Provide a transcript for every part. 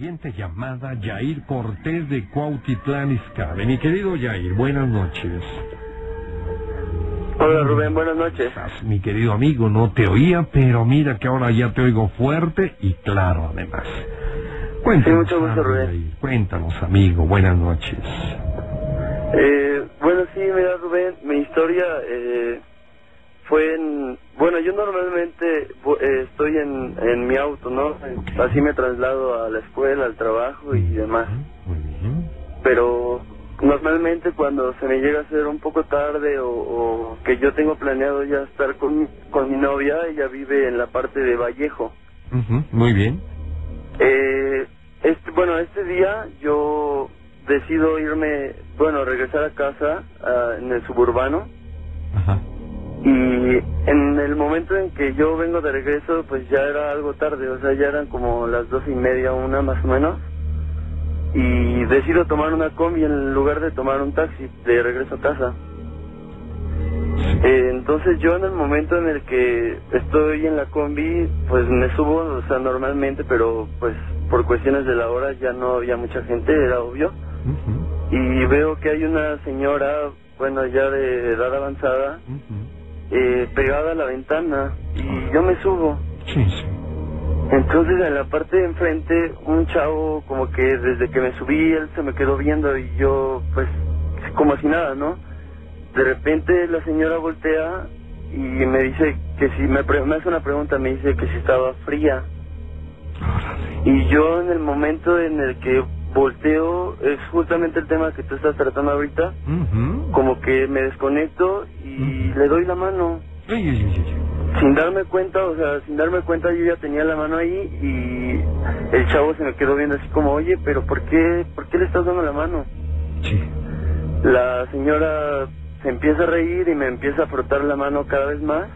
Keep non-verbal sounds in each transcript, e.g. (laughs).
siguiente llamada, Yair Cortés de Cuautitlán Izcalli. Mi querido Yair, buenas noches. Hola Rubén, buenas noches. Mi querido amigo, no te oía, pero mira que ahora ya te oigo fuerte y claro además. Cuéntanos, Sí, mucho gusto, algo, Rubén. Yair. Cuéntanos, amigo, buenas noches. Eh, bueno, sí, mira Rubén, mi historia eh, fue en... Bueno, yo normalmente eh, estoy en, en mi auto, ¿no? Así me traslado a la escuela, al trabajo y demás. Muy bien. Pero normalmente cuando se me llega a hacer un poco tarde o, o que yo tengo planeado ya estar con, mi- con mi novia, ella vive en la parte de Vallejo. Ujú, Muy bien. Eh, este, bueno, este día yo decido irme, bueno, regresar a casa ah, en el suburbano Ajá. Y en el momento en que yo vengo de regreso pues ya era algo tarde, o sea, ya eran como las doce y media, una más o menos y decido tomar una combi en lugar de tomar un taxi de regreso a casa. Eh, entonces yo en el momento en el que estoy en la combi, pues me subo, o sea, normalmente, pero pues por cuestiones de la hora ya no había mucha gente, era obvio. Y veo que hay una señora, bueno, ya de edad avanzada. Eh, pegada a la ventana y yo me subo. Sí, sí. Entonces en la parte de enfrente, un chavo como que desde que me subí, él se me quedó viendo y yo pues como si nada, ¿no? De repente la señora voltea y me dice que si me, pre- me hace una pregunta, me dice que si estaba fría. Y yo en el momento en el que volteo, es justamente el tema que tú estás tratando ahorita, como que me desconecto y le doy la mano. Ay, ay, ay. Sin darme cuenta, o sea, sin darme cuenta yo ya tenía la mano ahí y el chavo se me quedó viendo así como, oye, pero ¿por qué, por qué le estás dando la mano? Sí. La señora se empieza a reír y me empieza a frotar la mano cada vez más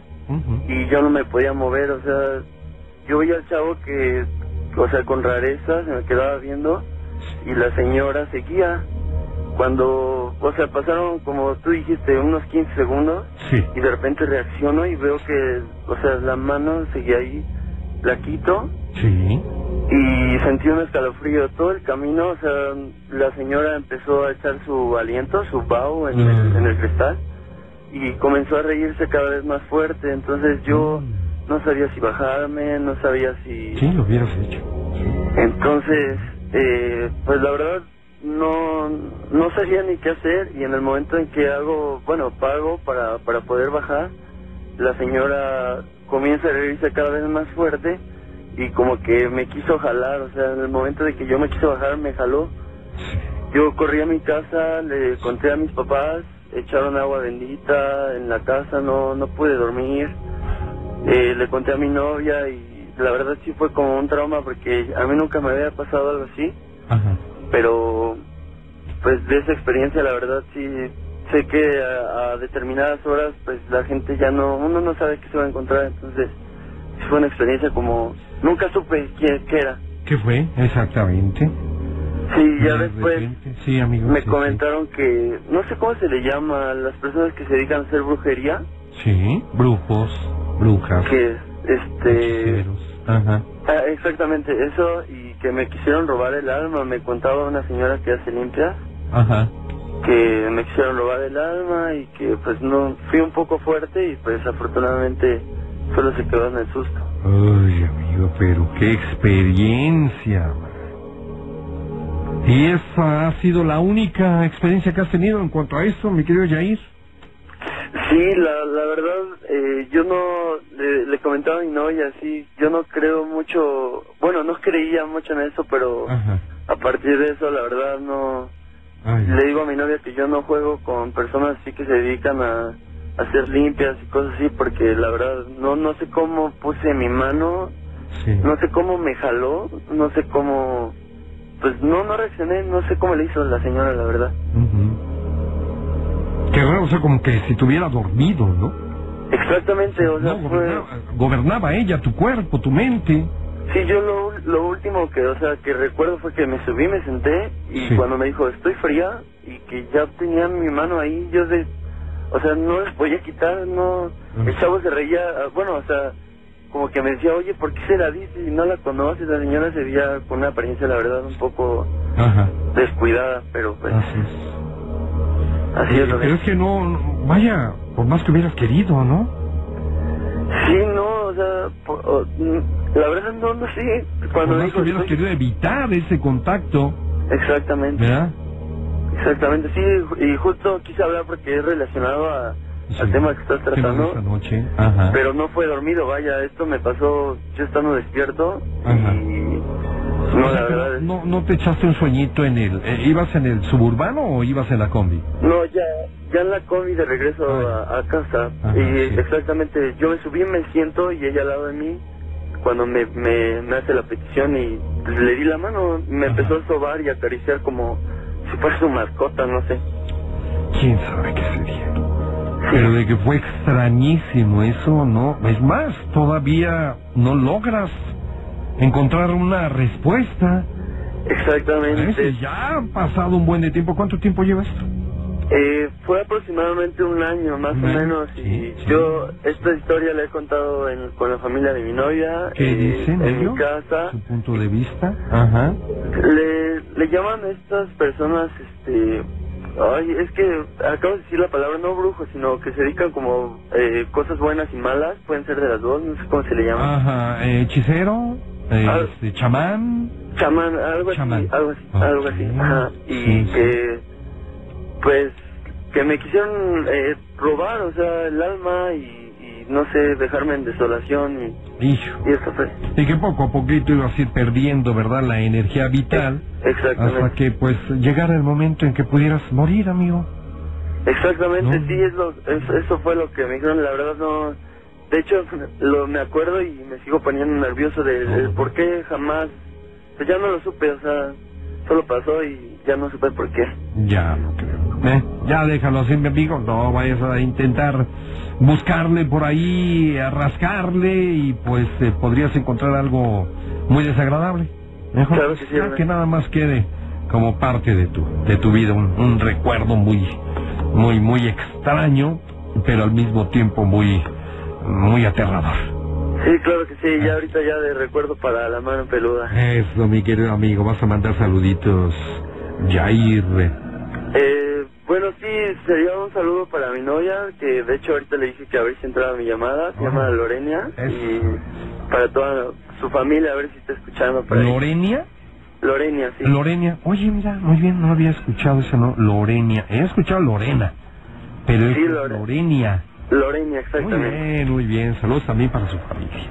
y yo no me podía mover, o sea, yo veía al chavo que, o sea, con rareza se me quedaba viendo y la señora seguía. Cuando, o sea, pasaron como tú dijiste, unos 15 segundos Sí. y de repente reacciono y veo que, o sea, la mano seguía ahí, la quito Sí. y sentí un escalofrío todo el camino, o sea, la señora empezó a echar su aliento, su vaho en, el, Mm. en el cristal y comenzó a reírse cada vez más fuerte, entonces yo Mm. no sabía si bajarme, no sabía si... Sí, lo hubieras hecho. Entonces, eh, pues la verdad no no sabía ni qué hacer y en el momento en que hago, bueno, pago para, para poder bajar, la señora comienza a reírse cada vez más fuerte y como que me quiso jalar, o sea, en el momento de que yo me quise bajar me jaló. Yo corrí a mi casa, le conté a mis papás, echaron agua bendita en la casa, no no pude dormir. Eh, le conté a mi novia y la verdad sí fue como un trauma porque a mí nunca me había pasado algo así, Ajá. pero pues de esa experiencia la verdad sí sé que a, a determinadas horas pues la gente ya no, uno no sabe qué se va a encontrar, entonces fue una experiencia como nunca supe qué, qué era. ¿Qué fue exactamente? Sí, ya De después Sí, amigo. me sí, comentaron que no sé cómo se le llama a las personas que se dedican a hacer brujería, Sí. Sí, brujos, brujas, que este. Ajá. Ah, exactamente eso y que me quisieron robar el alma, me contaba una señora que hace limpias Ajá. que me quisieron robar el alma y que pues no fui un poco fuerte y pues afortunadamente solo se quedó en el susto. Ay, amigo, pero qué experiencia. ¿Y esa ha sido la única experiencia que has tenido en cuanto a eso, mi querido Yair? Sí, la, la verdad, eh, yo no, le, le comentaba a mi novia, sí, yo no creo mucho, bueno, no creía mucho en eso, pero Ajá. a partir de eso, la verdad, no, Ay, le digo a mi novia que yo no juego con personas así que se dedican a, a hacer limpias y cosas así, porque la verdad, no, no sé cómo puse mi mano, sí. no sé cómo me jaló, no sé cómo, pues no, no reaccioné, no sé cómo le hizo la señora, la verdad. Qué raro, o sea, como que si tuviera dormido, ¿no? Exactamente, o sea, No, fue... gobernaba, gobernaba ella, tu cuerpo, tu mente. Sí, yo lo, lo último que, o sea, que recuerdo fue que me subí, me senté y Sí. cuando me dijo, estoy fría y que ya tenía mi mano ahí, yo de, o sea, no les podía quitar, no, el chavo se reía, ah, bueno, o sea, como que me decía, oye, ¿por qué se la dice y no la conoces? La señora se veía con una apariencia, la verdad, un poco Ajá. descuidada, pero pues Así es. Así es lo Pero es que no, vaya, por más que hubieras querido, ¿no? Sí, no, o sea, por- o- mm, la verdad no, no sé. Cuando por más que hubieras estoy- querido evitar ese contacto, Exactamente, ¿verdad? exactamente, sí, y justo quise hablar porque es relacionado a, Sí. al tema que estás tratando. esta noche. Ajá. Pero no fue dormido, vaya, esto me pasó yo estando despierto Ajá. y no, la verdad es... no, no te echaste un sueñito en el... eh, ¿Ibas en el suburbano o ibas en la combi? No, ya, ya en la combi de regreso Ah, a, a casa Ajá, y sí. exactamente, yo me subí, me siento y ella al lado de mí cuando me, me, me hace la petición y le di la mano, me Ajá. empezó a sobar y acariciar como si fuera su mascota, no sé. ¿Quién sabe qué sería? Pero de que fue extrañísimo eso, ¿no? Es más, todavía no logras encontrar una respuesta. Exactamente. ¿Eh? Ya ha pasado un buen de tiempo. ¿Cuánto tiempo lleva esto? Eh, fue aproximadamente un año, más Un o menos, y sí, yo esta historia la he contado en- con la familia de mi novia, ¿Qué eh, dicen en ellos? mi casa. Su punto de vista. Ajá. Le, le llaman a estas personas, este, ay, es que acabo de decir la palabra no brujos, sino que se dedican como eh, cosas buenas y malas, pueden ser de las dos, no sé cómo se le llama. Ajá. eh, hechicero. Eh, Ah. este, chamán. Chamán, algo Chamán. así, algo así, Ok. algo así. Ajá. Y Sí, sí. que, pues, que me quisieron eh, robar, o sea, el alma y, y no sé, dejarme en desolación y, Hijo. y eso fue. Y que poco a poquito ibas a ir perdiendo, ¿verdad? La energía vital. Exactamente. Hasta que, pues, llegara el momento en que pudieras morir, amigo. Exactamente, No. sí, es lo, es- eso fue lo que me dijeron, la verdad no... De hecho, lo me acuerdo y me sigo poniendo nervioso de, de No. por qué jamás... Pues ya no lo supe, o sea, solo pasó y ya no supe por qué. Ya no creo. ¿Eh? Ya déjalo así, mi amigo. No vayas a intentar buscarle por ahí, a rascarle y pues eh, podrías encontrar algo muy desagradable. Mejor Claro que sí, que nada más quede como parte de tu de tu vida un, un recuerdo muy muy muy extraño, pero al mismo tiempo muy muy aterrador. Sí, claro que sí, ya ahorita ya de recuerdo para la mano peluda. Eso, mi querido amigo, vas a mandar saluditos. Jair. Eh, bueno, sí, sería un saludo para mi novia, que de hecho ahorita le dije que a ver si entraba mi llamada, se llama Lorenia, Eso. y para toda su familia, a ver si está escuchando. Para Lorenia. Lorenia, sí. Lorenia. Oye, mira, muy bien, no había escuchado ese no. Lorenia. He escuchado Lorena. Pero es Sí, Lore- Lorenia. Lorenia, Muy exactamente. bien, muy bien. Saludos también para su familia.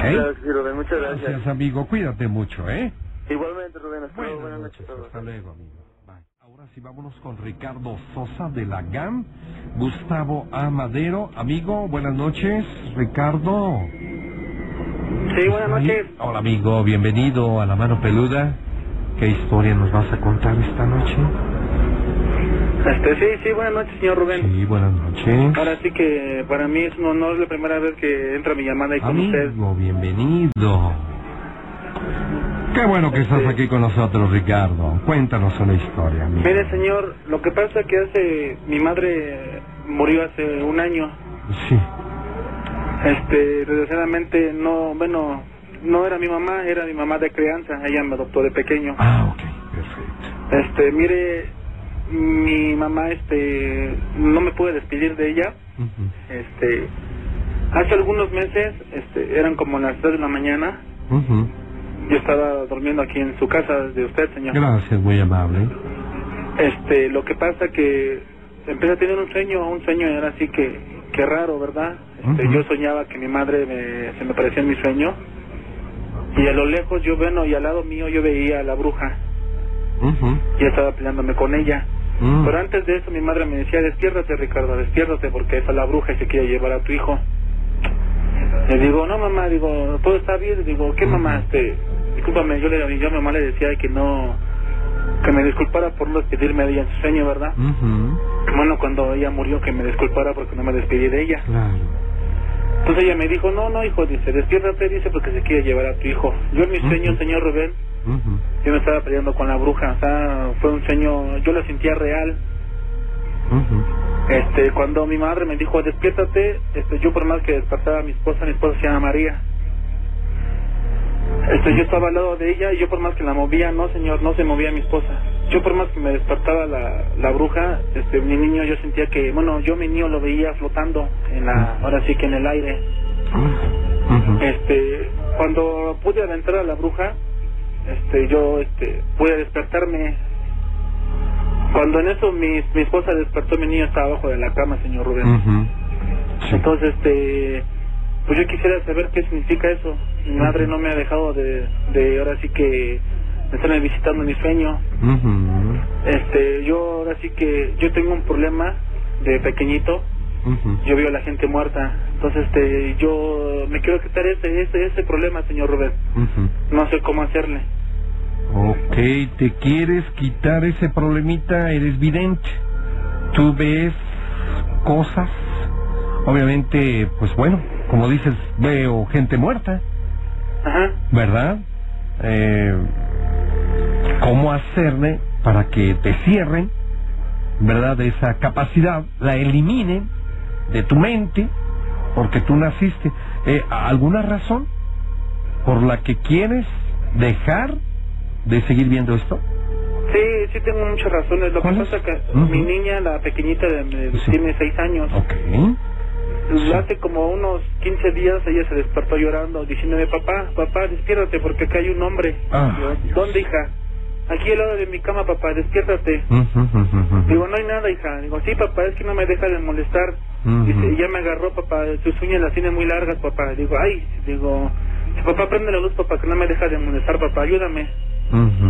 Que sí, Rubén, muchas gracias. Gracias, amigo. Cuídate mucho, ¿eh? Igualmente, Rubén, hasta luego, Buenas buenas noches a todos. Hasta luego, amigo. Bye. Ahora sí, vámonos con Ricardo Sosa de la GAM. Gustavo Amadero. Amigo, buenas noches. Ricardo. Sí, buenas noches. Hola, amigo. Bienvenido a La Mano Peluda. ¿Qué historia nos vas a contar esta noche? Este, sí, sí, buenas noches, señor Rubén. Sí, buenas noches. Ahora sí que para mí es un honor la primera vez que entra mi llamada ahí con usted. Bienvenido. Qué bueno que estás aquí con nosotros, Ricardo. Cuéntanos una historia, amigo. Mire, señor, lo que pasa es que hace mi madre murió hace un año. Sí. Este, desgraciadamente no, bueno, no era mi mamá, era mi mamá de crianza. Ella me adoptó de pequeño. Ah, ok, perfecto. Este, mire, mi mamá, este, no me pude despedir de ella. Este, hace algunos meses, este, eran como las 3 de la mañana. Yo estaba durmiendo aquí en su casa de usted, señor. Gracias, muy amable. Este, lo que pasa que empecé a tener un sueño, un sueño era así que, que raro, ¿verdad? Este. Yo soñaba que mi madre me, se me parecía en mi sueño y a lo lejos yo bueno y al lado mío yo veía a la bruja y estaba peleándome con ella. Mm. Pero antes de eso mi madre me decía, despiértate Ricardo, despiértate porque esa es la bruja y se quiere llevar a tu hijo. Le digo, no mamá, digo, todo está bien, digo, ¿qué mamá? Este, discúlpame, yo le yo a mi mamá le decía que no, que me disculpara por no despedirme de ella en su sueño, ¿verdad? Bueno, cuando ella murió que me disculpara porque no me despedí de ella. Claro. Entonces ella me dijo, no, no hijo, dice, despiértate, dice, porque se quiere llevar a tu hijo. Yo en mi sueño, señor Rubén, yo me estaba peleando con la bruja, o sea, fue un sueño, yo lo sentía real. Este, cuando mi madre me dijo, despiértate, este, yo por más que despertaba a mi esposa, mi esposa se llama María, Este, yo estaba al lado de ella y yo por más que la movía, no señor, no se movía mi esposa. Yo por más que me despertaba la, la bruja, este, mi niño yo sentía que, bueno, yo mi niño lo veía flotando en la, ahora sí que en el aire. Este, cuando pude adentrar a la bruja, este, yo, este, pude despertarme. Cuando en eso mi, mi esposa despertó, mi niño estaba abajo de la cama, señor Rubén. Sí. Entonces, este, pues yo quisiera saber qué significa eso. Mi madre no me ha dejado de, de ahora sí que me están visitando mi sueño. Este, yo ahora sí que yo tengo un problema de pequeñito. Yo veo a la gente muerta. Entonces, este, yo me quiero quitar ese, ese, ese problema, señor. Ujú. No sé cómo hacerle. Ok, te quieres quitar ese problemita, eres vidente. Tú ves cosas. Obviamente, pues bueno, como dices, veo gente muerta, Ajá. ¿verdad? Eh, ¿Cómo hacerle para que te cierren, ¿verdad? De esa capacidad, la eliminen de tu mente, porque tú naciste. Eh, ¿Alguna razón por la que quieres dejar de seguir viendo esto? Sí, sí tengo muchas razones. Lo que pasa es que mi niña, la pequeñita, de, de- Sí. tiene seis años. Ok. Hace como unos 15 días ella se despertó llorando, diciéndome, papá, papá, despiértate porque acá hay un hombre. Ah, Yo. ¿Dónde, hija? Aquí al lado de mi cama, papá, despiértate. Digo, no hay nada, hija. Digo, sí, papá, es que no me deja de molestar. Dice, y ya me agarró, papá, sus uñas las tiene muy largas, papá. Digo, ay, digo, papá, prende la luz, papá, que no me deja de molestar, papá, ayúdame.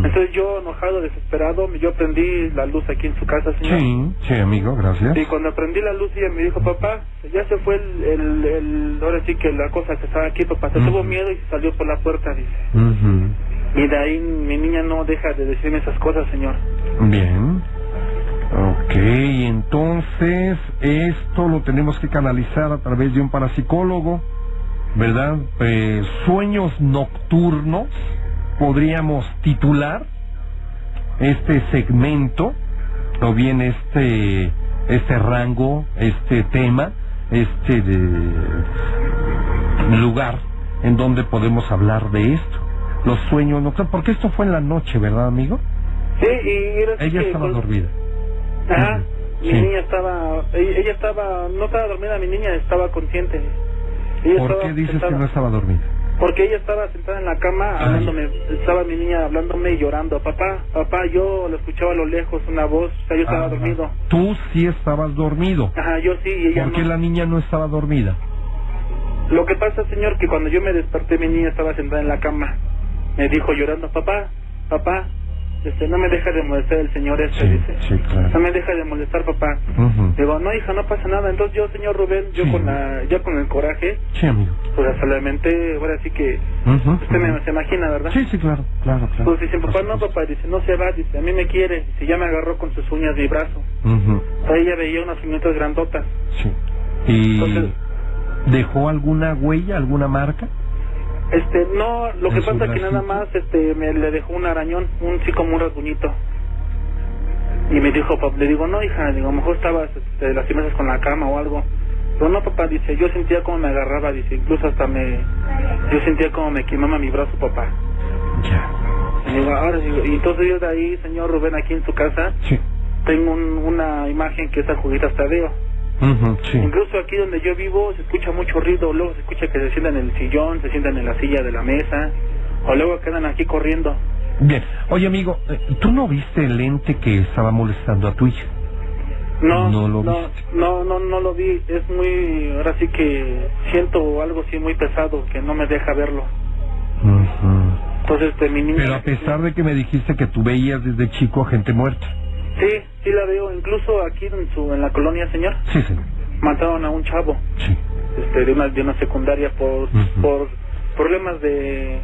Entonces yo, enojado, desesperado, yo prendí la luz aquí en su casa, señor. Sí, sí, amigo, gracias. Y cuando prendí la luz ella me dijo, papá, ya se fue el, el, el- ahora sí que la cosa que estaba aquí, papá, se tuvo miedo y salió por la puerta, dice. Y de ahí mi niña no deja de decirme esas cosas, señor. Bien. Ok, entonces esto lo tenemos que canalizar a través de un parapsicólogo, ¿verdad? Eh, sueños nocturnos, podríamos titular este segmento, o bien este, este rango, este tema, este de lugar en donde podemos hablar de esto. Los sueños nocturnos, porque esto fue en la noche, ¿verdad, amigo? Sí, y era Ella que, estaba dormida. Ajá, mi niña estaba, ella, ella estaba, no estaba dormida, mi niña estaba consciente. Ella ¿Por estaba qué dices que no estaba dormida? Porque ella estaba sentada en la cama Ay. hablándome, estaba mi niña hablándome y llorando. Papá, papá, yo lo escuchaba a lo lejos, una voz, o sea, yo estaba Ajá. dormido. Tú sí estabas dormido. Ajá, yo sí, y ella ¿Por qué no. la niña no estaba dormida? Lo que pasa, señor, que cuando yo me desperté, mi niña estaba sentada en la cama. Me dijo llorando, papá, papá, este, no me deja de molestar el señor este, Sí, dice. sí, claro. No me deja de molestar, papá. Ujú. Digo, no, hija, no pasa nada. Entonces yo, señor Rubén, yo Sí. con la, ya con el coraje, Sí, amigo. pues solamente, ahora sí que, usted me se imagina, ¿verdad? Sí, sí, claro, claro, claro. Pues dice, papá, no, papá, dice, no se va, dice, a mí me quiere, dice, ya me agarró con sus uñas mi brazo. Sea, ella veía unas uñitas grandotas. Sí. ¿Y Entonces- dejó alguna huella, alguna marca? Este, no, lo ¿En que pasa que bracito? nada más, este, me le dejó un arañón, un sí como un rasguñito. Y me dijo, papá, le digo, no, hija, digo, a lo mejor estabas, este, lastimadas con la cama o algo. Pero no, papá, dice, yo sentía como me agarraba, dice, incluso hasta me, yo sentía como me quemaba mi brazo, papá. Ya. Y digo, ahora, digo, y entonces yo de ahí, señor Rubén, aquí en su casa, Sí. tengo un- una imagen que es a Juguitas Tadeo. Ujú, sí. Incluso aquí donde yo vivo se escucha mucho ruido, luego se escucha que se sientan en el sillón, se sientan en la silla de la mesa, o luego quedan aquí corriendo. Bien. Oye, amigo, eh, ¿tú no viste el ente que estaba molestando a tu hija? No, No lo no, no, no, no lo vi. Es muy, ahora sí que siento algo así muy pesado que no me deja verlo. Ujú. Entonces, este, mi niña. Pero a pesar de que me dijiste que tú veías desde chico a gente muerta. Sí, sí la veo. Incluso aquí en su, en la colonia, señor, Sí, sí. mataron a un chavo, Sí. este, de una, de una secundaria por, por problemas de,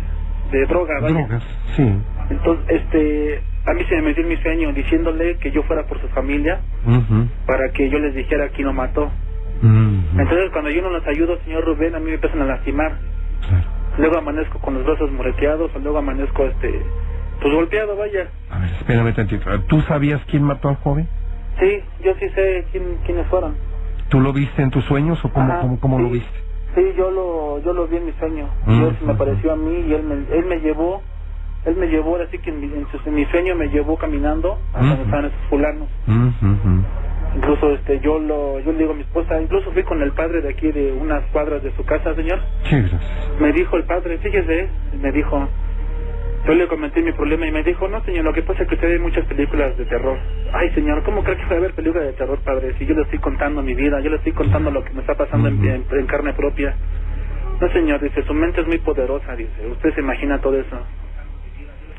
de droga, vaya. Drogas, sí. Entonces, este, a mí se me metió en mi sueño diciéndole que yo fuera por su familia para que yo les dijera quién lo mató. Entonces, cuando yo no los ayudo, señor Rubén, a mí me empiezan a lastimar. Claro. Luego amanezco con los brazos moreteados, o luego amanezco, este, pues golpeado, vaya. A ver, espérame tantito. ¿Tú sabías quién mató al joven? Sí, yo sí sé quién, quiénes fueron. ¿Tú lo viste en tus sueños o cómo, Ajá, cómo, cómo lo sí. viste? Sí, yo lo, yo lo vi en mi sueño. Mm, Y él se me mm, apareció a mí y él me, él me llevó, él me llevó, ahora sí que en mi, en su- en mi sueño me llevó caminando a donde Mm. estaban esos fulanos. Ujú, ujú. Incluso este, yo lo, yo le digo a mi esposa, incluso fui con el padre de aquí de unas cuadras de su casa, señor. Sí, gracias. Me dijo el padre, fíjese, me dijo, yo le comenté mi problema y me dijo, no señor, lo que pasa es que usted ve muchas películas de terror. Ay señor, ¿cómo cree que voy a ver películas de terror, padre? Si yo le estoy contando mi vida, yo le estoy contando lo que me está pasando en- en, en carne propia. No señor, dice, su mente es muy poderosa, dice, usted se imagina todo eso.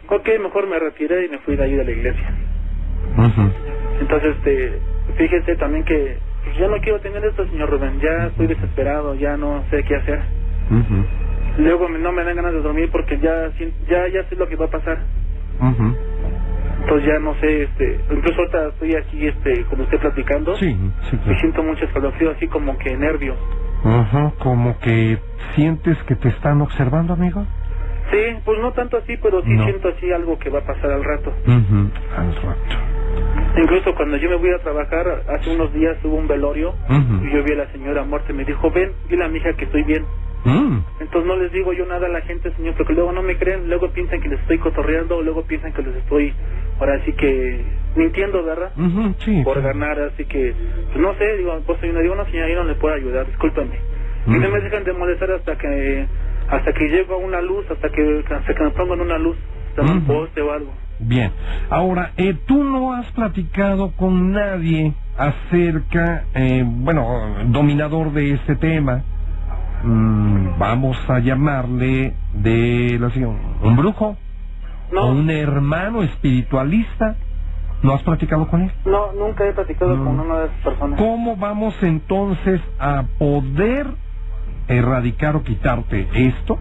Ok, mejor me retiré y me fui de ahí de la iglesia. Ujú. Entonces, este, fíjese también que pues, ya no quiero tener esto, señor Rubén, ya estoy desesperado, ya no sé qué hacer. Ujú. Luego me- no me dan ganas de dormir porque ya ya ya sé lo que va a pasar. Ujú. Entonces ya no sé, este, incluso ahorita estoy aquí este con usted platicando. Sí, sí, Me claro. siento mucho escalofrío, así como que nervio. Ajá, como que sientes que te están observando, amigo. Sí, pues no tanto así, pero sí No. siento así algo que va a pasar al rato. Ujú, Al rato. Incluso cuando yo me voy a trabajar, hace unos días hubo un velorio y yo vi a la señora muerta y me dijo, ven, dile a mi hija que estoy bien. Mm. Entonces no les digo yo nada a la gente, señor, porque luego no me creen, luego piensan que les estoy cotorreando, luego piensan que les estoy, ahora sí que mintiendo, ¿verdad? Sí. Por ganar, así que, pues no sé, digo, pues yo no digo, no señora, yo no le puedo ayudar, discúlpame. Y no Mm. me dejan de molestar hasta que, hasta que llego a una luz, hasta que, hasta que me pongan una luz, hasta un poste o algo. Bien. Ahora, eh, tú no has platicado con nadie acerca, eh, bueno, dominador de este tema. Mm, vamos a llamarle de la siguiente, un brujo No, o un hermano espiritualista. ¿No has platicado con él? no, nunca he platicado Mm. con una de esas personas. ¿Cómo vamos entonces a poder erradicar o quitarte esto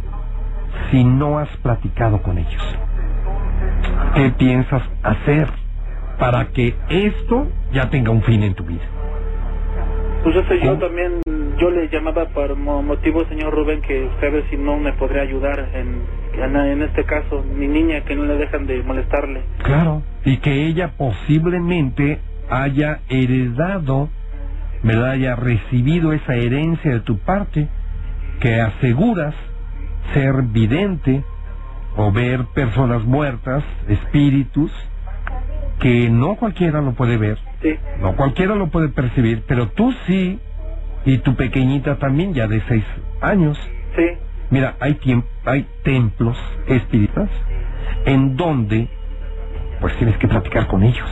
si no has platicado con ellos? ¿Qué piensas hacer para que esto ya tenga un fin en tu vida? Pues sé, yo también, yo le llamaba por mo- motivo, señor Rubén, que usted a ver si no me podría ayudar en, en, en este caso, mi niña, que no le dejan de molestarle. Claro. Y que ella posiblemente haya heredado, ¿verdad? Haya recibido esa herencia de tu parte que aseguras ser vidente o ver personas muertas, espíritus, que no cualquiera lo puede ver, Sí, no cualquiera lo puede percibir, pero tú sí, y tu pequeñita también, ya de seis años. sí, Mira, hay, tiemp- hay templos espíritas en donde pues tienes que platicar con ellos.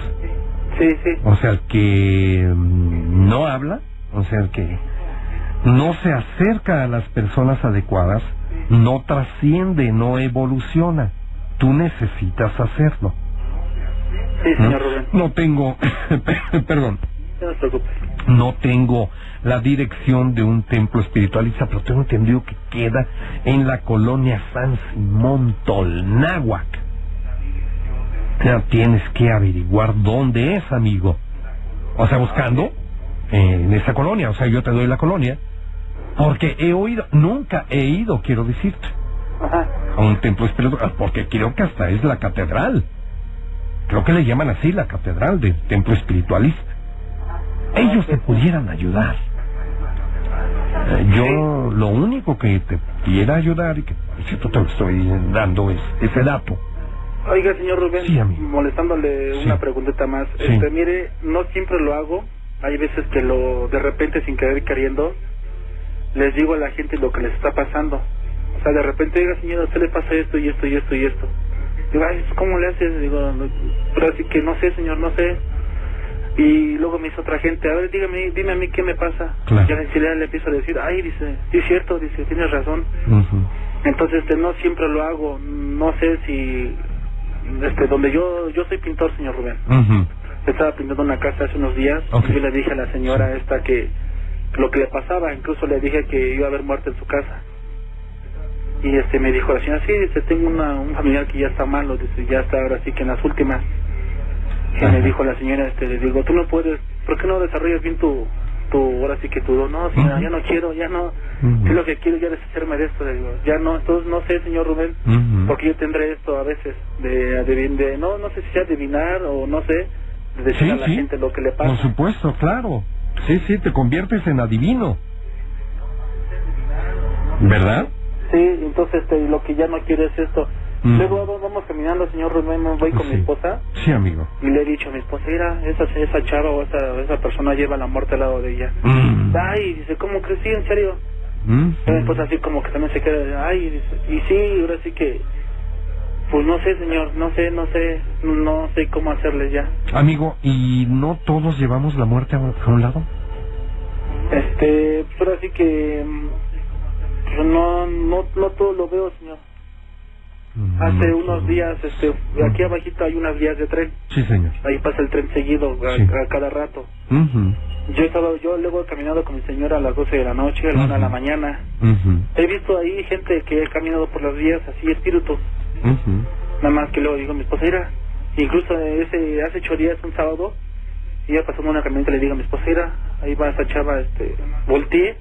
sí, sí. O sea, el que mm, no habla, o sea, el que no se acerca a las personas adecuadas, no trasciende, no evoluciona. Tú necesitas hacerlo. Sí, ¿no? señor Rubén. No tengo, (laughs) perdón, No tengo la dirección de un templo espiritualista, pero tengo entendido que queda en la colonia San Simón Tolnáhuac. Ya tienes que averiguar dónde es, amigo. O sea, buscando en esa colonia. O sea, yo te doy la colonia. Porque he oído, nunca he ido, quiero decirte, Ajá. a un templo espiritual, porque creo que hasta es la catedral. Creo que le llaman así la catedral del templo espiritualista. Ellos te pudieran ayudar. Eh, yo lo único que te pudiera ayudar y que te lo estoy dando es ese dato. Oiga, señor Rubén, Sí, molestándole Sí. una preguntita más. Sí. Este, mire, no siempre lo hago. Hay veces que lo, de repente, sin querer queriendo, les digo a la gente lo que les está pasando. O sea, de repente, oiga, señor, a usted le pasa esto y esto y esto y esto. Digo, ay, ¿cómo le haces? Digo, pero así que no sé, señor, no sé. Y luego me dice otra gente, a ver, dígame, dime a mí qué me pasa. Claro. Ya enseguida le empiezo a decir, ay, dice, sí es cierto, dice, tienes razón. Entonces, este, no siempre lo hago. No sé si, este, donde yo, yo soy pintor, señor Rubén. Estaba pintando una casa hace unos días y yo le dije a la señora esta que lo que le pasaba, incluso le dije que iba a haber muerte en su casa. Y este me dijo la señora, sí, dice, tengo una, un familiar que ya está malo, dice, ya está ahora sí que en las últimas. Y Ajá. me dijo la señora, este, le digo, tú no puedes, ¿por qué no desarrollas bien tu, tu, ahora sí que tu don? No, señora, Ujú. ya no quiero, ya no, Ujú. yo lo que quiero ya es deshacerme de esto, le digo, ya no, entonces no sé, señor Rubén, Ujú. porque yo tendré esto a veces, de, de, de- no, no sé si sea adivinar o no sé, de decir Sí, a la sí. gente lo que le pasa. Por supuesto, claro. Sí, sí, te conviertes en adivino. ¿Verdad? Sí, entonces este, lo que ya no quiero es esto. Mm. Luego vamos- caminando, señor Rubén, voy con mi Sí. esposa Sí, amigo. y le he dicho a mi esposa, mira, esa, esa chava o esa, esa persona lleva la muerte al lado de ella. Mm. Ay, dice, ¿cómo crecí? ¿En serio? Mm. Y mi esposa así como que también se queda, ay, dice, y sí, ahora sí que, pues no sé, señor, no sé, no sé, no sé cómo hacerle ya. Amigo, ¿y no todos llevamos la muerte a a un lado? Este, pero así que, pues no, no, no todo lo veo, señor. Hace no, unos días, este, aquí abajito hay unas vías de tren. Sí, señor. Ahí pasa el tren seguido a, Sí. a cada rato. Ujú, Yo he estado, yo luego he caminado con mi señora a las 12 de la noche, a la 1 de la mañana. ujú, He visto ahí gente que ha caminado por las vías así, espíritus. Nada más que luego digo a mi esposa, mira, incluso ese, hace ocho días, un sábado, iba pasando una camioneta y le digo a mi esposa, mira, ahí va esa chava, este, volteé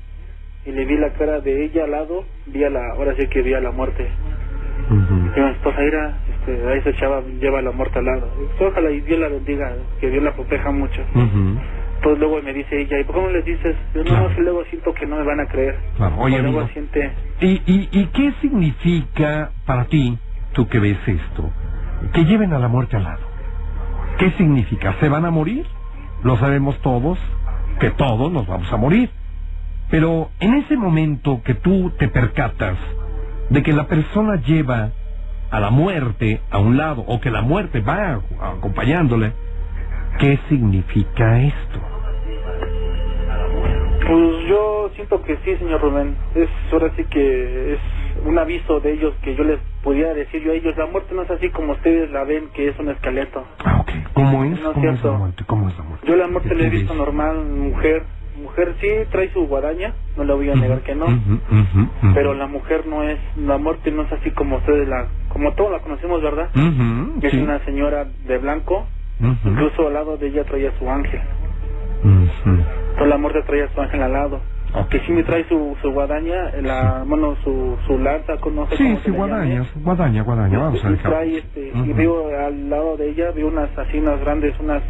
y le vi la cara de ella al lado, vi a la, ahora sí que vi a la muerte. Ujú. Y mi esposa, mira, este, a esa chava lleva la muerte al lado. Pues, Ojalá y Dios la bendiga, que Dios la proteja mucho. Ujú. Pues luego me dice ella, ¿y por qué no les dices? Yo no, Claro. que luego siento que no me van a creer. Claro. Oye, luego amigo. siente, ¿Y, y, ¿Y qué significa para ti, tú que ves esto, que lleven a la muerte al lado? ¿Qué significa? ¿Se van a morir? Lo sabemos todos, que todos nos vamos a morir. Pero en ese momento que tú te percatas de que la persona lleva a la muerte a un lado, o que la muerte va acompañándole, ¿qué significa esto? Pues yo siento que sí, señor Rubén. Es ahora sí que es un aviso de ellos que yo les pudiera decir yo a ellos. La muerte no es así como ustedes la ven, que es un esqueleto. Ah, ok. ¿Cómo es? No ¿Cómo es la muerte? ¿Cómo es la muerte? Yo la muerte ¿Qué la he visto normal, mujer. Mujer sí trae su guadaña, no le voy a negar que no. Pero la mujer no es, la muerte no es así como ustedes la, como todos la conocemos, ¿verdad? Es sí. una señora de blanco, incluso al lado de ella traía su ángel. Toda la muerte traía su ángel al lado. Ok. Que sí me trae su, su guadaña, la, bueno, su, su lanza, no sé Sí, cómo sí, se guadaña, llame. guadaña, guadaña, vamos a dejar. trae este, y veo al lado de ella, veo unas así, unas grandes, unas,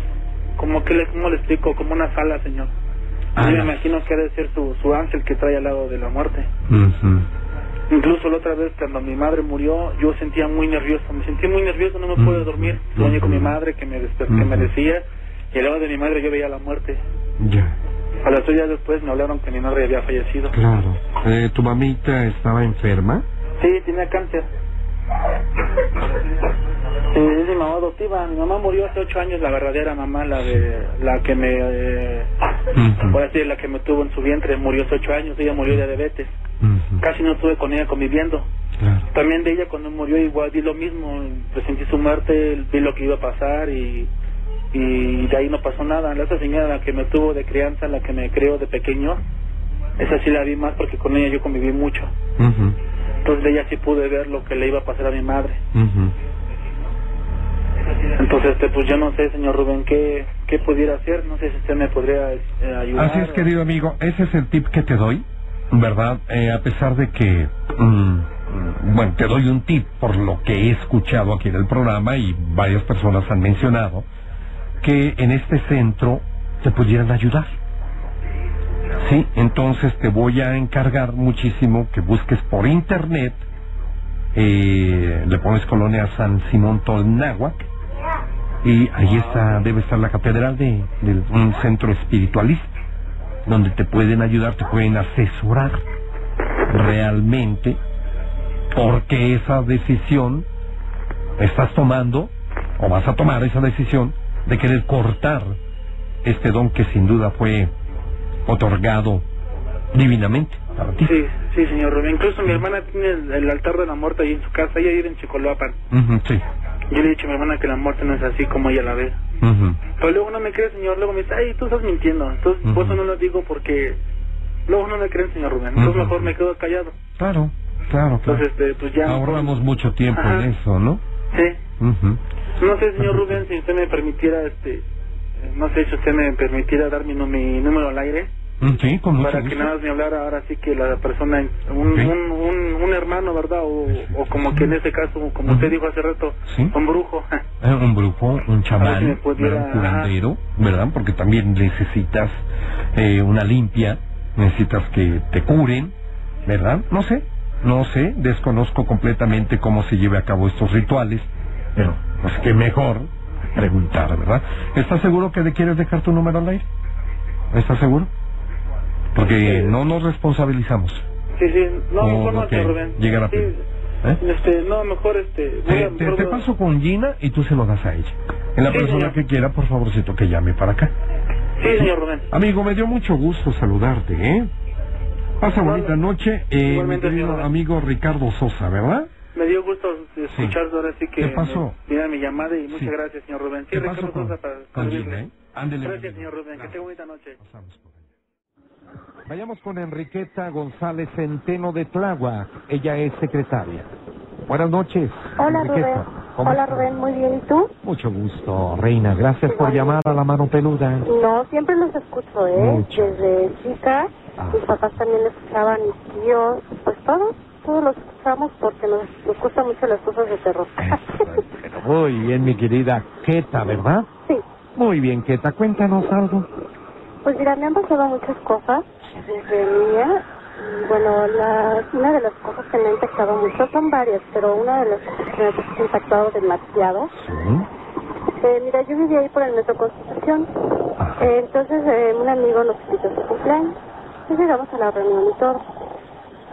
como que le, cómo le explico, como unas alas, señor. Yo me imagino que debe ser su, su ángel que trae al lado de la muerte. Ujú. Incluso la otra vez cuando mi madre murió, yo sentía muy nervioso, me sentí muy nervioso, no me pude dormir. Soñé con mi madre que me que me decía, y al lado de mi madre yo veía la muerte. Ya, A las dos días después me hablaron que mi madre había fallecido. claro. Eh, ¿Tu mamita estaba enferma? Sí, tenía cáncer. Sí, es mi mamá adoptiva. Mi mamá murió hace ocho años, la verdadera mamá, la de la que me, eh, Ujú. voy a decir, la que me tuvo en su vientre, murió hace ocho años. Ella murió de diabetes. Casi no estuve con ella conviviendo. Claro. También de ella cuando murió igual vi lo mismo, presentí su muerte, vi lo que iba a pasar y, y de ahí no pasó nada. Esa señora la que me tuvo de crianza, la que me creó de pequeño, esa sí la vi más porque con ella yo conviví mucho. Entonces de ella sí pude ver lo que le iba a pasar a mi madre. Entonces, este, pues yo no sé, señor Rubén, qué, qué pudiera hacer. No sé si usted me podría eh, ayudar. Así es, o- querido amigo, ese es el tip que te doy, ¿verdad? Eh, a pesar de que, mm, mm, bueno, te doy un tip por lo que he escuchado aquí en el programa y varias personas han mencionado, que en este centro te pudieran ayudar. Sí, entonces te voy a encargar muchísimo que busques por internet, eh, le pones colonia San Simón Tolnáhuac, y ahí está, debe estar la catedral de, de un centro espiritualista, donde te pueden ayudar, te pueden asesorar realmente porque esa decisión estás tomando o vas a tomar esa decisión de querer cortar este don que sin duda fue otorgado divinamente para ti. Sí, sí, señor Rubén. Incluso mi hermana tiene el, el altar de la muerte ahí en su casa. Ella vive en Chicoloapan. Sí. Yo le he dicho a mi hermana que la muerte no es así como ella la ve. Ujú. Pero luego no me cree, señor. Luego me dice, ay, tú estás mintiendo. Entonces, por Ujú. eso no lo digo porque luego no me creen, señor Rubén. Entonces, Ujú. mejor me quedo callado. Claro, claro, claro. Entonces, este, pues ya. Ahorramos mucho tiempo Ajá. en eso, ¿no? Sí. No sé, señor Rubén, si usted me permitiera, este. eh, No sé si usted me permitiera dar mi, mi número al aire. Mm, Sí, con mucho para que gusto. nada más me hablara ahora sí que la persona, un, un, un, un hermano, ¿verdad? O, o como que en ese caso, como usted dijo hace rato, Sí. un brujo. (laughs) Eh, un brujo, un si chamán, un curandero, ¿verdad? Porque también necesitas eh, una limpia, necesitas que te curen ¿verdad? No sé, no sé, desconozco completamente cómo se lleve a cabo estos rituales, pero pues que mejor preguntar, ¿verdad? ¿Estás seguro que quieres dejar tu número al aire? ¿Estás seguro? Porque no nos responsabilizamos. Sí, sí, no, mejor no, que Rubén. la Sí. ¿Eh? Este, no, mejor este... voy Te, a- te- mejor te voy a- paso con Gina y tú se lo das a ella. En la Sí, persona señor. que quiera, por favorcito, que llame para acá. Sí, señor Rubén. Amigo, me dio mucho gusto saludarte, ¿eh? Pasa Igual- bonita noche, eh, mi querido amigo Ricardo Sosa, ¿verdad? Me dio gusto escuchar ahora sí que ¿Qué pasó? me diera mi llamada y muchas Sí. gracias, señor Rubén. Sí, ¿Qué Ricardo Sosa para. Gina, eh? Ándele, Gracias, señor Rubén. Que tenga bonita noche. Pasamos por. Vayamos con Enriqueta González Centeno de Tláhuac. Ella es secretaria. Buenas noches. Hola Enriqueta. Rubén. ¿Cómo Hola estás? Rubén, muy bien. ¿Y tú? Mucho gusto, Reina. Gracias por llamar a la mano peluda. No, siempre los escucho, ¿eh? Mucho. Desde chica, Ah. mis papás también los escuchaban, mis tíos, pues todos, todos los escuchamos porque nos, nos gustan mucho las cosas de terror. Muy bien, mi querida Queta, ¿verdad? sí, Muy bien, Queta. Cuéntanos algo. Pues mira, me han pasado muchas cosas desde niña. Y bueno, la, una de las cosas que me ha impactado mucho son varias, pero una de las cosas que me ha impactado demasiado Sí. Eh, mira, yo vivía ahí por el Metro Constitución. Eh, entonces, eh, un amigo nos invitó a su cumpleaños. Y llegamos a la reunión y todo.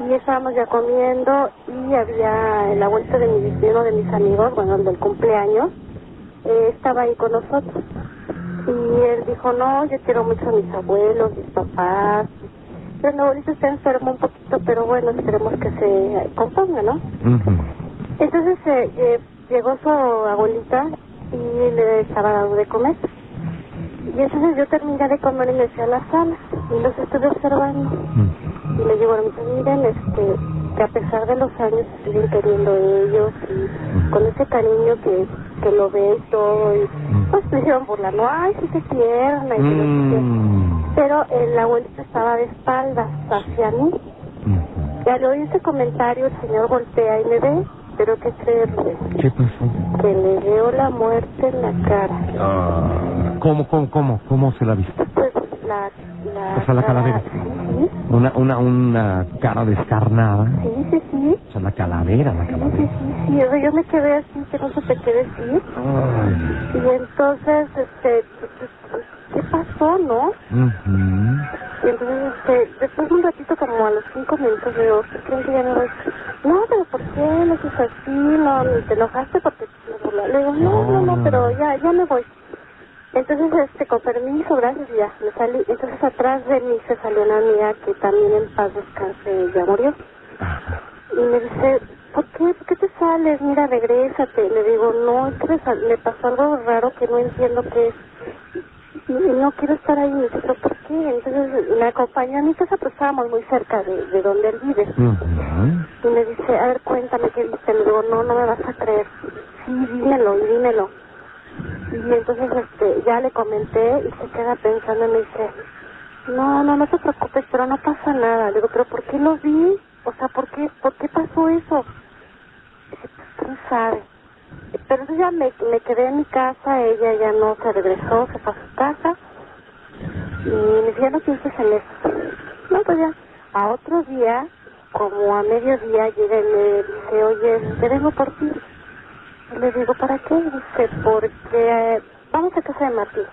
Y estábamos ya comiendo y había el abuelo de, mi, uno de mis amigos, bueno, el del cumpleaños, eh, estaba ahí con nosotros. Y él dijo, no, yo quiero mucho a mis abuelos, mis papás. Pero mi abuelito está enfermo un poquito, pero bueno, esperemos que se componga, ¿no? Entonces eh, eh, llegó su abuelita y le estaba dando de comer. Y entonces yo terminé de comer y me fui a la sala y los estuve observando. Y le digo, miren, este, que a pesar de los años siguen queriendo ellos y con ese cariño que, que lo ve y todo. Y pues le hicieron burlando, ay, sí que tierna y que no sé qué". Mm. Pero el abuelito estaba de espaldas hacia mí. Ujú. Y al oír ese comentario el señor voltea y me ve, pero ¿qué crees? Rubén? ¿Qué pasó? que le veo la muerte en la cara. Ah, ¿Cómo, cómo, cómo? ¿Cómo se la viste? Pues la... O sea, la calavera. Sí, Una, una, una cara descarnada. sí, sí, sí. O sea, la calavera, la Sí, sí, calavera. sí, sí. Sea, yo me quedé así, que no supe qué decir. Ay. Y entonces, este... ¿Qué pasó, no? Ujú. Y entonces, este, después de un ratito, como a los cinco minutos, le digo, ¿qué creen que ya me voy? No, pero ¿por qué? No seas así, no, te enojaste porque te burla-". Le digo, no, no, no, pero ya, ya me voy. Entonces, este, con permiso, gracias, ya, me salí. Entonces, atrás de mí se salió una amiga que también en paz descanse, ya murió. Y me dice, ¿por qué? ¿Por qué te sales? Mira, regrésate. Le digo, no, es que me, pasó algo raro que no entiendo qué es. Y no quiero estar ahí. Me dice, ¿pero por qué? Entonces me acompañó a mi casa, pero estábamos muy cerca de, de donde él vive. Y me dice, a ver, cuéntame qué viste. Le digo, no, no me vas a creer. Sí, dímelo, dímelo. Y entonces este, ya le comenté y se queda pensando y me dice, no, no, no te preocupes, pero no pasa nada. Le digo, pero ¿por qué lo vi? O sea, ¿por qué, por qué pasó eso? Dice, pues quién sabe. Pero entonces ya me, me quedé en mi casa, ella ya no se regresó, se fue a su casa. Y me dice, ya no pienses en eso. No, pues ya. A otro día, como a mediodía, llega y me dice, oye, te vengo por ti. Le digo, ¿para qué? Dice, porque vamos a casa de Martín.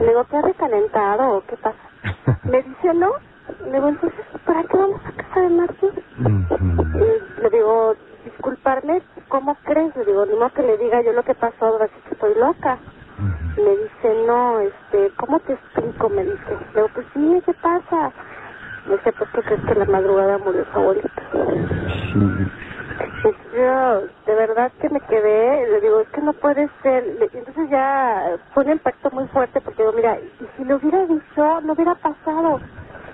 Le digo, ¿te has recalentado o qué pasa? (laughs) Me dice, no. Le digo, entonces, ¿para qué vamos a casa de Martín? Le digo, disculparme, ¿cómo crees? Le digo, no que le diga yo lo que pasó, ahora sí que estoy loca. Me dice, no, este, ¿cómo te explico? Me dice. Le digo, pues sí, ¿qué pasa? Me dice, pues, ¿qué crees que la madrugada murió su abuelita? Sí. Pues yo, de verdad que me quedé, le digo, es que no puede ser. Entonces ya fue un impacto muy fuerte porque digo, mira, y si lo hubiera dicho, no hubiera pasado.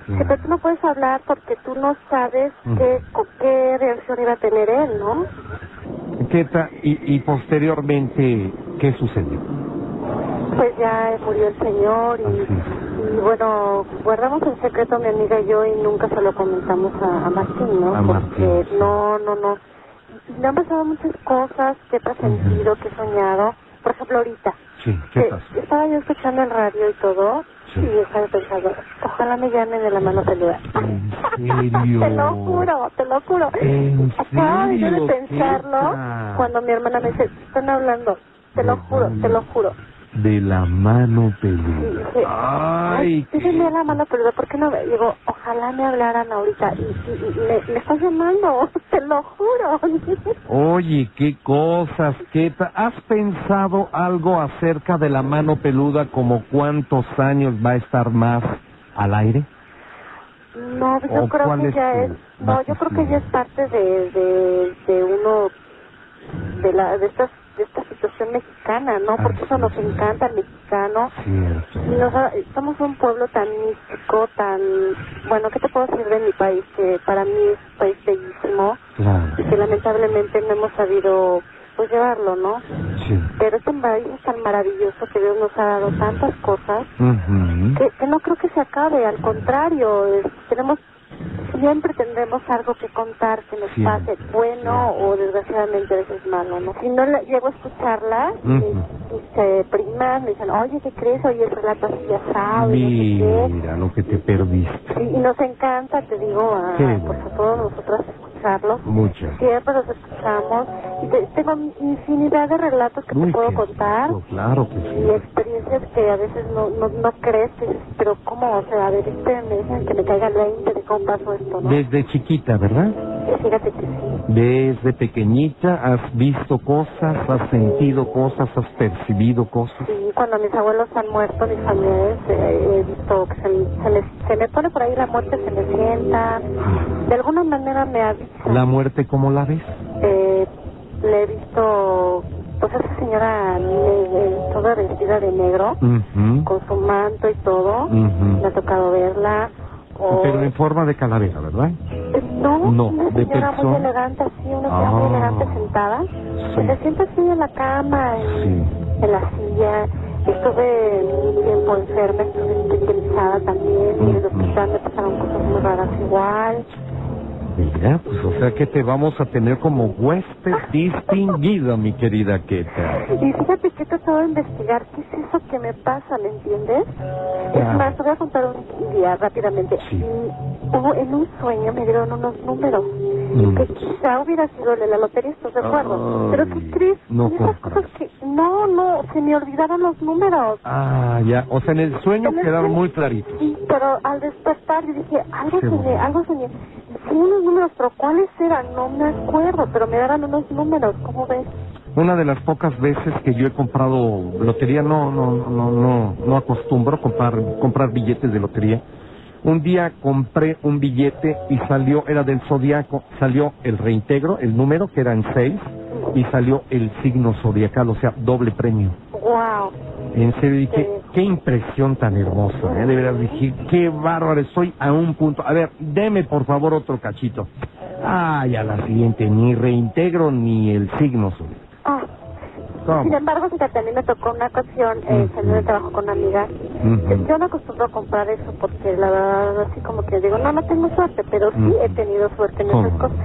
Dice, pero tú no puedes hablar porque tú no sabes Mm. qué, co- qué reacción iba a tener él, ¿no? Queta, y, y posteriormente, ¿qué sucedió? Pues ya murió el señor y, y bueno, guardamos el secreto mi amiga y yo y nunca se lo comentamos a, a Martín, ¿no? A Martín, Porque no, no, no. Y me han pasado muchas cosas que he presentido, que he soñado. Por ejemplo, ahorita. Sí, ¿qué pasó? estaba yo escuchando el radio y todo Sí. y estaba pensando, ojalá me llamen de la mano peluda. ¿En serio? (laughs) te lo juro, te lo juro. ¿En Acaba yo de pensarlo cuando mi hermana me dice, están hablando. Te lo juro, te lo juro. De la mano peluda. Ay, sí tenía la mano peluda, ¿por qué no? Digo, ojalá me hablaran ahorita. Y, y- y me, me estás llamando, (laughs) te lo juro. Oye, qué cosas, qué ¿Has pensado algo acerca de la mano peluda como cuántos años va a estar más al aire? No, yo ¿O creo que es ya es, no, yo creo que ya es parte de, de, de uno, de la, de estas, de esta situación mexicana, ¿no? Porque eso nos encanta al mexicano. Cierto. Y nos, somos un pueblo tan místico, tan, bueno, ¿qué te puedo decir de mi país? Que para mí es un país bellísimo Claro. y que lamentablemente no hemos sabido, pues llevarlo, ¿no? Sí. Pero este país es tan maravilloso que Dios nos ha dado tantas cosas Ujú. que, que no creo que se acabe, al contrario, es- tenemos siempre tendremos algo que contar que nos Siempre, pase bueno o desgraciadamente a veces malo, ¿no? Si no la- llego a escucharla, mis, Ujú. mis, primas me dicen, oye, ¿qué crees? Oye, el relato así ya sabe, no sé qué. Mira lo que te perdiste. Sí, y nos encanta, te digo, a, Qué pues a todos nosotros escucharlo. Muchas. Siempre los escuchamos y te- tengo infinidad de relatos que Uy, te puedo contar Claro que y sí. experiencias que a veces no, no, no crees, que pero ¿cómo? O sea, a ver, este me dicen que me caiga el 20 de cómo pasó esto, ¿no? Desde chiquita, ¿verdad? Fíjate que sí. Desde pequeñita has visto cosas, has sentido cosas, has percibido cosas. Sí, cuando mis abuelos han muerto, mis familiares, eh, he visto que se, se, me, se me pone por ahí la muerte, se me sienta. De alguna manera me avisa. La muerte, ¿cómo la ves? Eh, le he visto, pues esa señora eh, toda vestida de negro, Ujú. con su manto y todo. Ujú. Me ha tocado verla. O, Pero en forma de calavera, ¿verdad? No, No, una de señora muy persona. elegante, así, una señora muy Ah. elegante sentada. Pues se sienta así en la cama, en, Sí. en la silla. Estuve un tiempo enferma, estuve hospitalizada también. Y en el hospital me pasaron cosas muy raras igual. Mira, pues o sea que te vamos a tener como huésped (laughs) distinguido, mi querida Keta. Y fíjate que he tratado de investigar qué es eso que me pasa, ¿me entiendes? Es más, te voy a contar un día rápidamente. Sí. Y hubo, en un sueño me dieron unos números Mm. que quizá hubiera sido de la lotería, ¿estás de acuerdo? Pero ¿qué crees? no esas cosas que... No, no, se me olvidaron los números. Ah, ya. O sea, en el sueño En quedaron muy claritos. Sí, pero al despertar yo dije, algo soñé, algo soñé. Unos números, pero ¿cuáles eran? No me acuerdo, pero me daban unos números, ¿cómo ves? Una de las pocas veces que yo he comprado lotería, no, no, no, no, no acostumbro comprar, comprar billetes de lotería. Un día compré un billete y salió, era del zodiaco, salió el reintegro, el número que eran seis, y salió el signo zodiacal, o sea, doble premio. Wow. En serio dije, qué impresión tan hermosa, ¿eh? de verdad dije, qué bárbaro, estoy a un punto. A ver, deme por favor otro cachito. Ay, a la siguiente, ni reintegro ni el signo zodiacal. Ah. ¿Cómo? Sin embargo, mí me tocó una ocasión eh, Ujú. salir de trabajo con amigas. Ujú. Yo no acostumbro a comprar eso porque la verdad, así como que digo, no, no tengo suerte, pero sí he tenido suerte en ¿Cómo? esas cosas.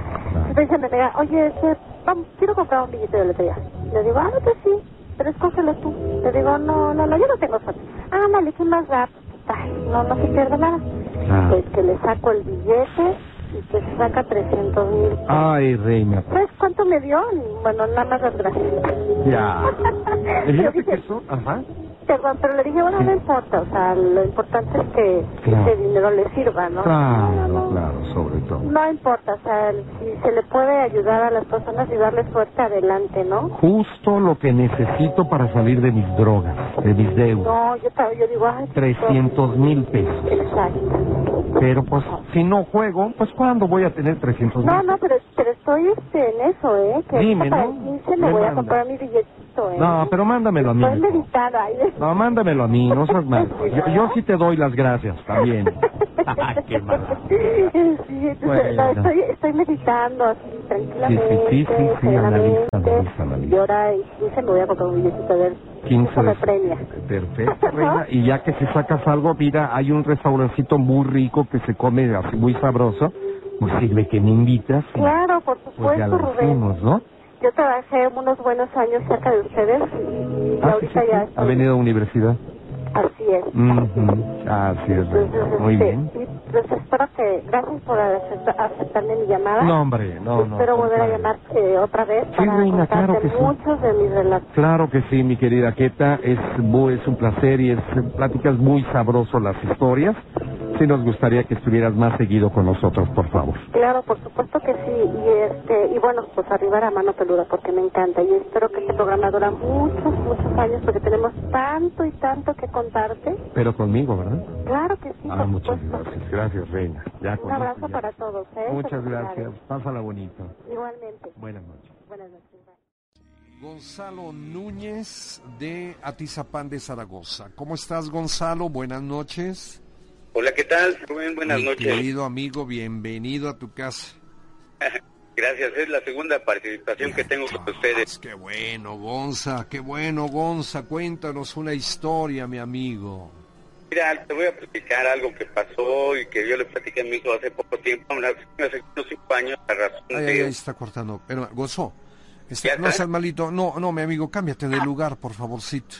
Entonces me amiga, oye, este, vamos, quiero comprar un billete de lotería. Le digo, ah, pues sí, pero escógelo tú. Le digo, no, no, no, yo no tengo suerte. Ah, vale, ¿qué más da? Ay, no, no se pierde nada. Claro. Pues que le saco el billete y que se saca 300 mil. Ay, reina. ¿Sabes cuánto me dio? Bueno, nada más las gracias. Ya. Fíjate que eso, ajá. Perdón, pero le dije, bueno, no importa, o sea, lo importante es que Claro. ese dinero le sirva, ¿no? No, Claro, no, claro, sobre todo. no importa, o sea, si se le puede ayudar a las personas y darle suerte adelante, ¿no? Justo lo que necesito para salir de mis drogas, de mis deudas. No, yo, yo digo, ay, 300 mil pesos. Exacto. Pero pues, si no juego, pues ¿cuándo voy a tener 300 mil? No, no, pero, pero estoy este, en eso, ¿eh? Que Dime, para ¿no? el 15 me voy a manda. comprar mi ¿eh? No, pero mándamelo a mí. Estoy. No, mándamelo a mí, no seas mal. (laughs) Yo, yo sí te doy las gracias, también. (laughs) Qué Bueno. estoy, estoy meditando así tranquilamente, Sí, sí, sí, sí, sí, serenamente, analiza, analiza, analiza. y ahora 15 me voy a comprar un billetito a ver 15 eso me de- premia. Perfecto, reina. Y ya que si sacas algo, mira, hay un restaurancito muy rico que se come así muy sabroso. Pues sirve que me invitas. Claro, por Pues ya supuesto, lo Rubén. hicimos, ¿no? Yo trabajé unos buenos años cerca de ustedes y, Ah, sí, ahorita sí, ya sí. estoy- Avenida Universidad. Así es. Ujú, Así es, Entonces. Muy este, bien. y pues espero que, gracias por acepta- aceptarme mi llamada. No, hombre, no, no. Espero volver a contrario. llamar eh, otra vez Sí, para reina, claro que sí. muchos de mis relatos. Claro que sí, mi querida Queta, es, es un placer y es pláticas muy sabroso las historias. Sí nos gustaría que estuvieras más seguido con nosotros, por favor. Claro, por supuesto que sí. Y este y bueno, pues arriba a mano peluda porque me encanta. Y espero que este programa dura muchos, muchos años porque tenemos tanto y tanto que contarte. Pero conmigo, ¿verdad? Claro que sí, Ah, por muchas supuesto. gracias. Gracias, reina. Ya Un abrazo ya. para todos, ¿eh? Muchas gracias. Pásala bonito. Igualmente. Buenas noches. Buenas noches. Gonzalo Núñez de Atizapán de Zaragoza. ¿Cómo estás, Gonzalo? Buenas noches. Hola, ¿qué tal? Rubén, buenas Mi noches. Querido amigo, bienvenido a tu casa. (laughs) Gracias, es la segunda participación que tengo con ustedes. Qué bueno, Gonza, qué bueno, Gonza. Cuéntanos una historia, mi amigo. Mira, te voy a platicar algo que pasó y que yo le platiqué a mi hijo hace poco tiempo, hace unos cinco años, la razón Ay, de... ay, está cortando. Pero, Gonzo, está- ¿Ya no seas malito. No, no, mi amigo, cámbiate de lugar, por favorcito.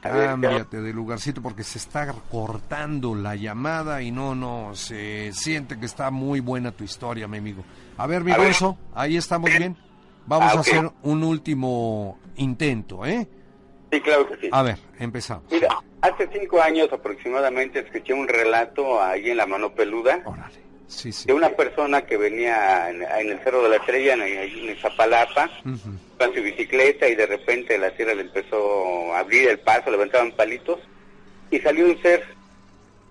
Cámbiate de lugarcito porque se está cortando la llamada y no, no, se siente que está muy buena tu historia, mi amigo. A ver, mi. Gonzo, ahí estamos bien. Vamos Ah, a hacer un último intento, ¿eh? Sí, claro que sí. A ver, empezamos. Mira, hace cinco años aproximadamente escuché un relato ahí en la mano peluda Órale. Sí, sí. de una persona que venía en, en el Cerro de la Estrella, en, en Izapalapa, Ujú. con su bicicleta y de repente la sierra le empezó a abrir el paso, levantaban palitos y salió un ser,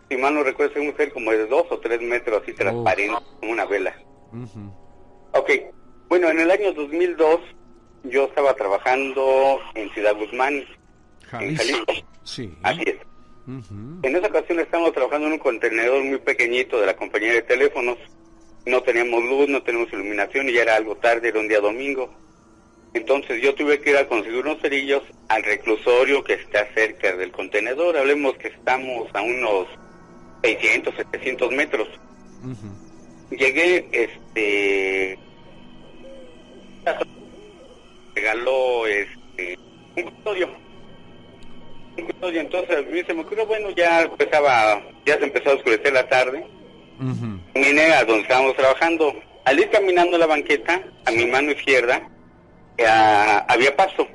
si mal no recuerdo, un ser como de dos o tres metros así transparente, como una vela. Ujú. Ok, bueno, en el año 2002 yo estaba trabajando en Ciudad Guzmán, en Jalisco. Jalisco. Sí. Así es. En esa ocasión estábamos trabajando en un contenedor muy pequeñito de la compañía de teléfonos. No teníamos luz, no teníamos iluminación y ya era algo tarde, era un día domingo. Entonces yo tuve que ir a conseguir unos cerillos al reclusorio que está cerca del contenedor. Hablemos que estamos a unos 600, 700 metros. Llegué, este... Regaló, este... Un custodio. Un custodio. Entonces a mí se me ocurrió, bueno, ya empezaba... Ya se empezó a oscurecer la tarde. Vine a donde estábamos trabajando. Al ir caminando la banqueta, a mi mano izquierda, eh, había pasto.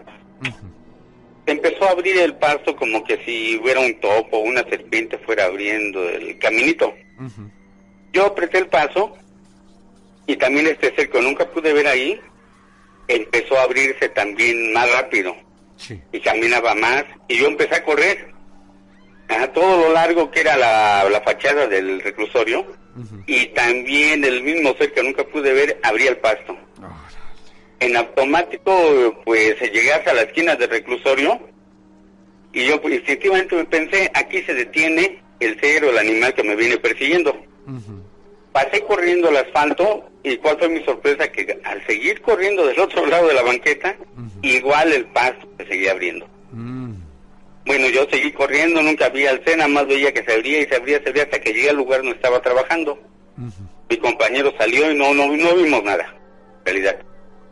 Se empezó a abrir el pasto como que si hubiera un topo una serpiente fuera abriendo el caminito. Yo apreté el paso y también este cerco nunca pude ver ahí, empezó a abrirse también más rápido Sí. y caminaba más y yo empecé a correr a todo lo largo que era la, la fachada del reclusorio y también el mismo ser que nunca pude ver abría el pasto. En automático pues llegué hasta la esquina del reclusorio y yo pues, instintivamente me pensé aquí se detiene el ser o el animal que me viene persiguiendo. Pasé corriendo el asfalto y cuál fue mi sorpresa que al seguir corriendo del otro lado de la banqueta, igual el pasto se seguía abriendo. Mm. Bueno, yo seguí corriendo, nunca vi al nada más veía que se abría y se abría, se abría hasta que llegué al lugar donde estaba trabajando. Mi compañero salió y no, no, no vimos nada, en realidad,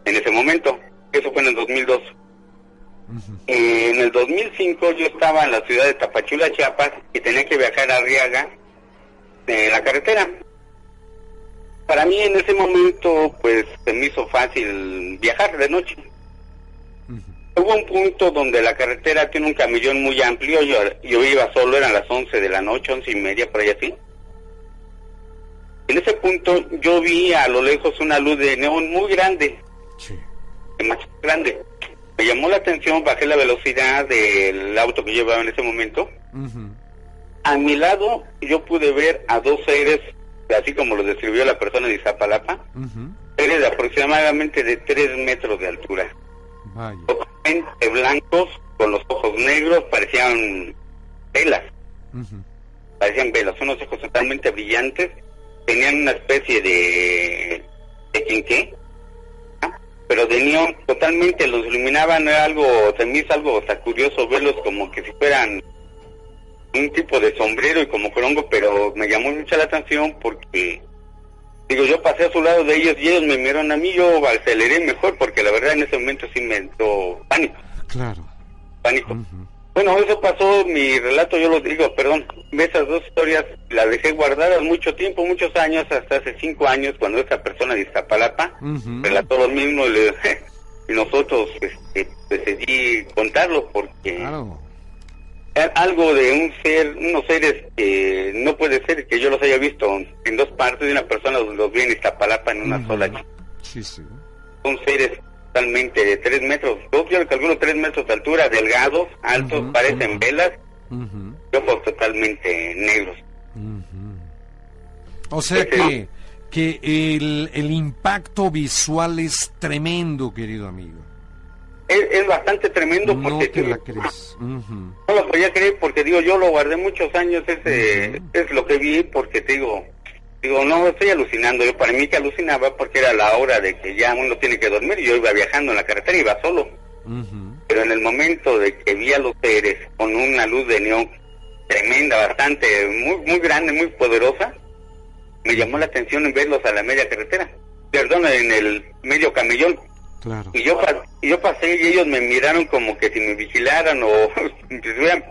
en ese momento. Eso fue en el 2002. Ujú. Eh, en el 2005 yo estaba en la ciudad de Tapachula, Chiapas, y tenía que viajar a Arriaga en la carretera. Para mí en ese momento, pues se me hizo fácil viajar de noche. Hubo un punto donde la carretera tiene un camellón muy amplio, yo, yo iba solo, eran las 11 de la noche, once y media, por ahí así. En ese punto yo vi a lo lejos una luz de neón muy grande, Sí. más grande. Me llamó la atención, bajé la velocidad del auto que llevaba en ese momento. A mi lado yo pude ver a dos seres, así como lo describió la persona de Izapalapa, Ujú. seres de aproximadamente de 3 metros de altura. Vaya. Totalmente blancos, con los ojos negros, parecían velas, parecían velas, unos ojos totalmente brillantes, tenían una especie de, de quinqué, ¿ah? pero de neón, totalmente los iluminaban, era algo, se me hizo algo hasta curioso verlos como que si fueran un tipo de sombrero y como corongo, pero me llamó mucho la atención porque, digo, yo pasé a su lado de ellos y ellos me miraron a mí, yo aceleré mejor porque la verdad en ese momento sí me entró pánico, Claro. pánico. Bueno, eso pasó, mi relato yo lo digo, perdón, esas dos historias las dejé guardadas mucho tiempo, muchos años, hasta hace cinco años, cuando esta persona de Iztapalapa Ujú. relató lo mismo y, le- y nosotros este, decidí contarlo porque Claro. Algo de un ser, unos seres que no puede ser que yo los haya visto en dos partes de una persona los, los vi en Iztapalapa en una sola Sí, sí. son seres totalmente de tres metros, yo yo le calculo tres metros de altura, delgados, altos, parecen velas, ojos totalmente negros. O sea que, que el, el impacto visual es tremendo, querido amigo. Es, es bastante tremendo No porque te la crees. Ujú. no lo podía creer porque digo, yo lo guardé muchos años, ese Ujú. es lo que vi porque te digo, digo, no estoy alucinando, yo para mí que alucinaba porque era la hora de que ya uno tiene que dormir, y yo iba viajando en la carretera, iba solo, pero en el momento de que vi a los seres con una luz de neón tremenda, bastante, muy, muy grande, muy poderosa, me llamó la atención en verlos a la media carretera, perdón, en el medio camellón. Claro. Y yo, pa- y yo pasé y ellos me miraron como que si me vigilaran o (laughs) que estuvieran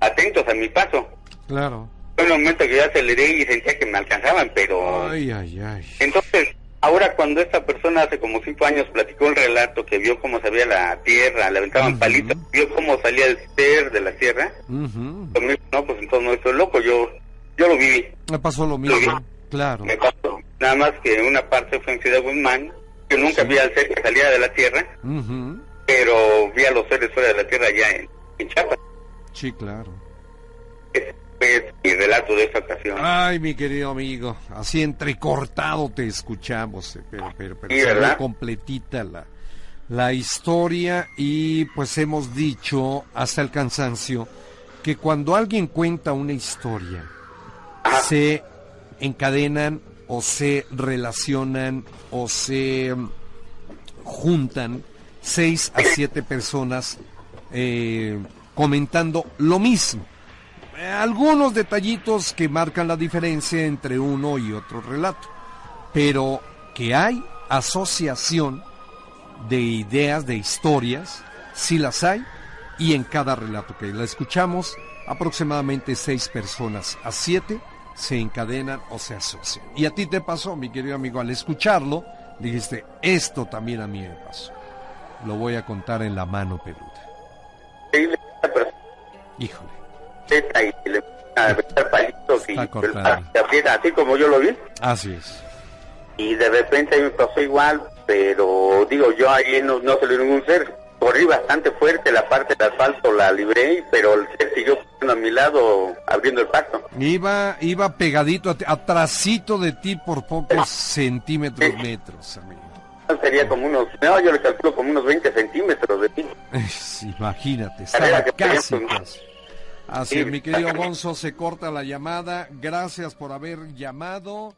atentos a mi paso. Claro. Fue un momento que yo aceleré y sentía que me alcanzaban, pero... Ay, ay, ay. Entonces, ahora cuando esta persona hace como cinco años platicó el relato que vio cómo salía la tierra, le aventaban palitos, vio cómo salía el ser de la tierra, Ujú. pues me dijo, no, pues entonces no estoy loco, yo, yo lo viví, Me pasó lo mismo. Claro. me pasó. Nada más que una parte fue en Ciudad Guzmán, que nunca vi al ser que salía de la tierra, pero vi a los seres fuera de la tierra allá en, en Chiapas. Sí, claro. Ese fue mi relato de esta ocasión. Ay, mi querido amigo, así entrecortado te escuchamos, eh, pero, pero, pero Sí, completita la, la historia y pues hemos dicho hasta el cansancio que cuando alguien cuenta una historia Ajá. se encadenan o se relacionan o se mm, juntan seis a siete personas eh, comentando lo mismo. Algunos detallitos que marcan la diferencia entre uno y otro relato, pero que hay asociación de ideas, de historias, sí las hay, y en cada relato que la escuchamos, aproximadamente seis personas a siete se encadenan o se asocian. Y a ti te pasó, mi querido amigo, al escucharlo, dijiste, esto también a mí me pasó. Lo voy a contar en la mano peluda. Híjole. Está así como yo lo vi. Así es. Y de repente me pasó igual, pero digo, yo ahí no, no se ningún ser. Corrí bastante fuerte, la parte del asfalto la libré, pero el ser siguió a mi lado abriendo el paso. Iba, iba pegadito, atrasito de ti por pocos centímetros, metros, amigo. Sería como unos, no, yo le calculo como unos 20 centímetros de ti. (laughs) Es- imagínate, estaba que casi. Así Sí. mi querido (laughs) Gonzo, se corta la llamada. Gracias por haber llamado.